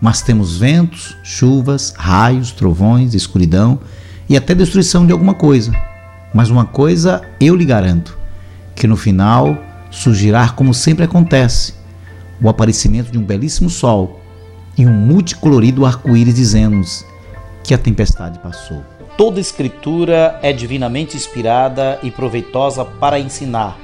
mas temos ventos, chuvas, raios, trovões, escuridão e até destruição de alguma coisa. Mas uma coisa eu lhe garanto: que no final surgirá como sempre acontece, o aparecimento de um belíssimo sol e um multicolorido arco-íris dizendo-nos que a tempestade passou. Toda escritura é divinamente inspirada e proveitosa para ensinar,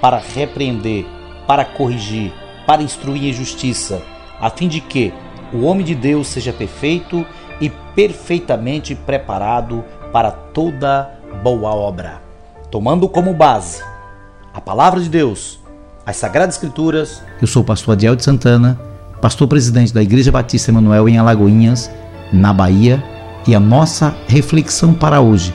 para repreender, para corrigir, para instruir em justiça, a fim de que o homem de Deus seja perfeito e perfeitamente preparado para toda boa obra. Tomando como base a palavra de Deus, as Sagradas Escrituras. Eu sou o pastor Adiel de Santana, pastor presidente da Igreja Batista Emanuel em Alagoinhas, na Bahia, e a nossa reflexão para hoje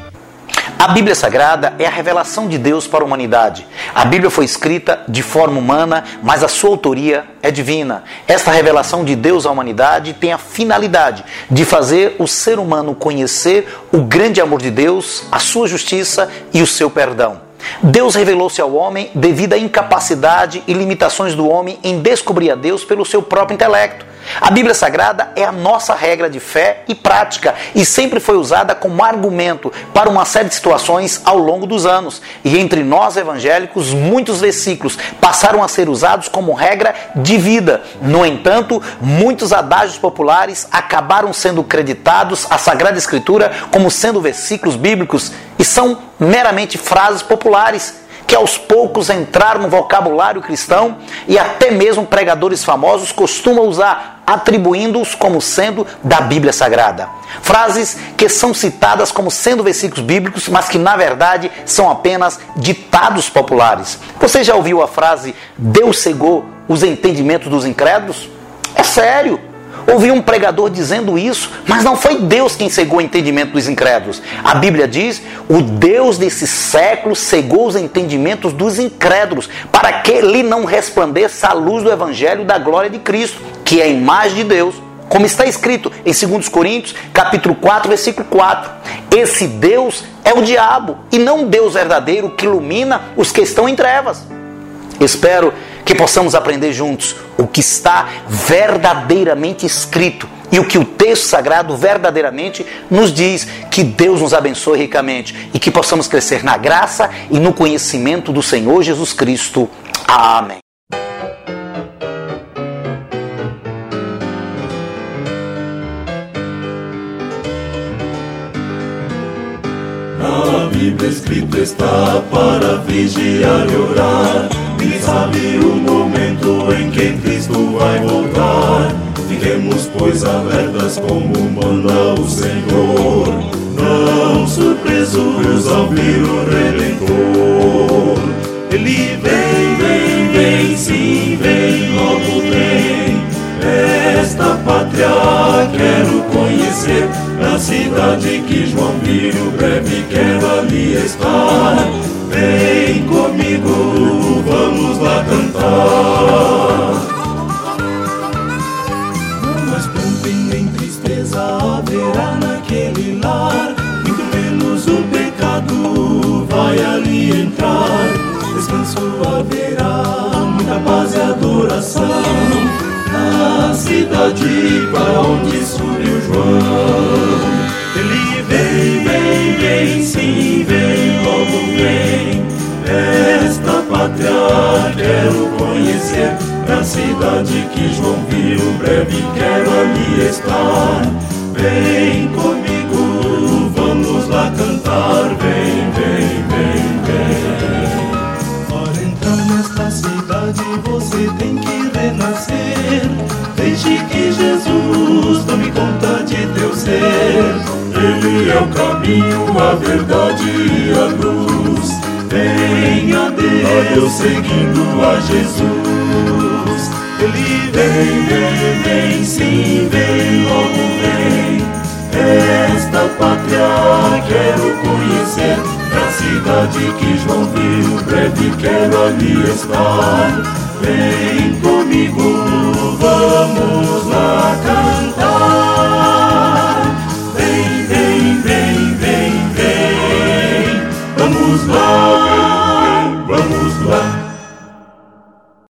a Bíblia Sagrada é a revelação de Deus para a humanidade. A Bíblia foi escrita de forma humana, mas a sua autoria é divina. Esta revelação de Deus à humanidade tem a finalidade de fazer o ser humano conhecer o grande amor de Deus, a sua justiça e o seu perdão. Deus revelou-se ao homem devido à incapacidade e limitações do homem em descobrir a Deus pelo seu próprio intelecto. A Bíblia Sagrada é a nossa regra de fé e prática e sempre foi usada como argumento para uma série de situações ao longo dos anos. E entre nós evangélicos, muitos versículos passaram a ser usados como regra de vida. No entanto, muitos adágios populares acabaram sendo creditados à Sagrada Escritura como sendo versículos bíblicos e são meramente frases populares que aos poucos entraram no vocabulário cristão e até mesmo pregadores famosos costumam usar, atribuindo-os como sendo da Bíblia Sagrada. Frases que são citadas como sendo versículos bíblicos, mas que na verdade são apenas ditados populares. Você já ouviu a frase Deus cegou os entendimentos dos incrédulos? É sério. Ouvi um pregador dizendo isso, mas não foi Deus quem cegou o entendimento dos incrédulos. A Bíblia diz: o Deus desse século cegou os entendimentos dos incrédulos, para que lhe não resplandeça a luz do Evangelho da glória de Cristo, que é a imagem de Deus. Como está escrito em 2 Coríntios, capítulo 4, versículo 4. Esse Deus é o diabo e não Deus verdadeiro que ilumina os que estão em trevas. Espero que possamos aprender juntos o que está verdadeiramente escrito e o que o texto sagrado verdadeiramente nos diz. Que Deus nos abençoe ricamente e que possamos crescer na graça e no conhecimento do Senhor Jesus Cristo. Amém. Na Bíblia escrito está para vigiar e orar Vai voltar. Fiquemos, pois, alertas como manda o Senhor. Não surpresos ao vir o Redentor. Ele vem, vem, vem, sim, vem, logo vem. Esta pátria quero conhecer. Na cidade que João viu, breve quero ali estar. Vem comigo, vamos lá cantar. Descanso haverá, muita paz e adoração. Na cidade para onde subiu João. Ele vem, vem, vem, sim, vem, logo vem. Esta pátria quero conhecer, na cidade que João viu, breve quero ali estar. Vem caminho, a verdade e a luz. Venha a Deus, a Deus seguindo a Jesus. Ele vem, vem, vem, sim, vem, logo vem. Esta pátria quero conhecer, da cidade que João viu, breve quero ali estar. Vem comigo, vamos lá.